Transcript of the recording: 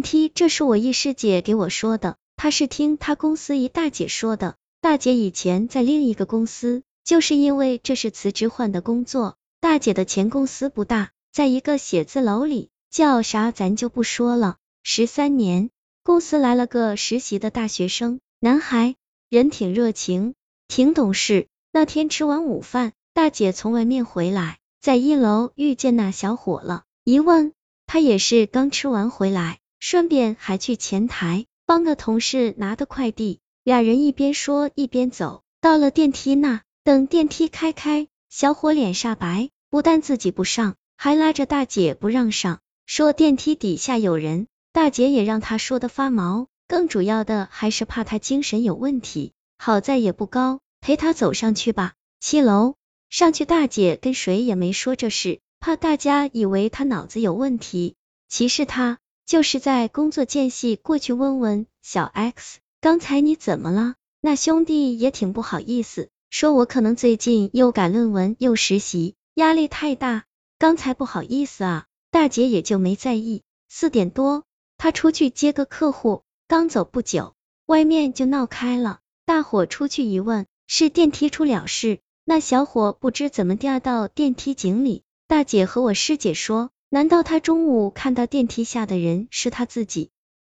梯，这是我一师姐给我说的，她是听她公司一大姐说的。大姐以前在另一个公司，就是因为这是辞职换的工作。大姐的前公司不大，在一个写字楼里，叫啥咱就不说了。十三年，公司来了个实习的大学生，男孩，人挺热情，挺懂事。那天吃完午饭，大姐从外面回来，在一楼遇见那小伙了，一问，他也是刚吃完回来，顺便还去前台帮个同事拿的快递。俩人一边说一边走，到了电梯那，等电梯开开，小伙脸煞白，不但自己不上，还拉着大姐不让上，说电梯底下有人。大姐也让他说的发毛，更主要的还是怕他精神有问题。好在也不高，陪他走上去吧。七楼上去，大姐跟谁也没说这事，怕大家以为他脑子有问题。其实他就是在工作间隙过去问问小 X。刚才你怎么了？那兄弟也挺不好意思，说我可能最近又赶论文又实习，压力太大，刚才不好意思啊。大姐也就没在意。四点多，他出去接个客户，刚走不久，外面就闹开了。大伙出去一问，是电梯出了事，那小伙不知怎么掉到电梯井里。大姐和我师姐说，难道他中午看到电梯下的人是他自己？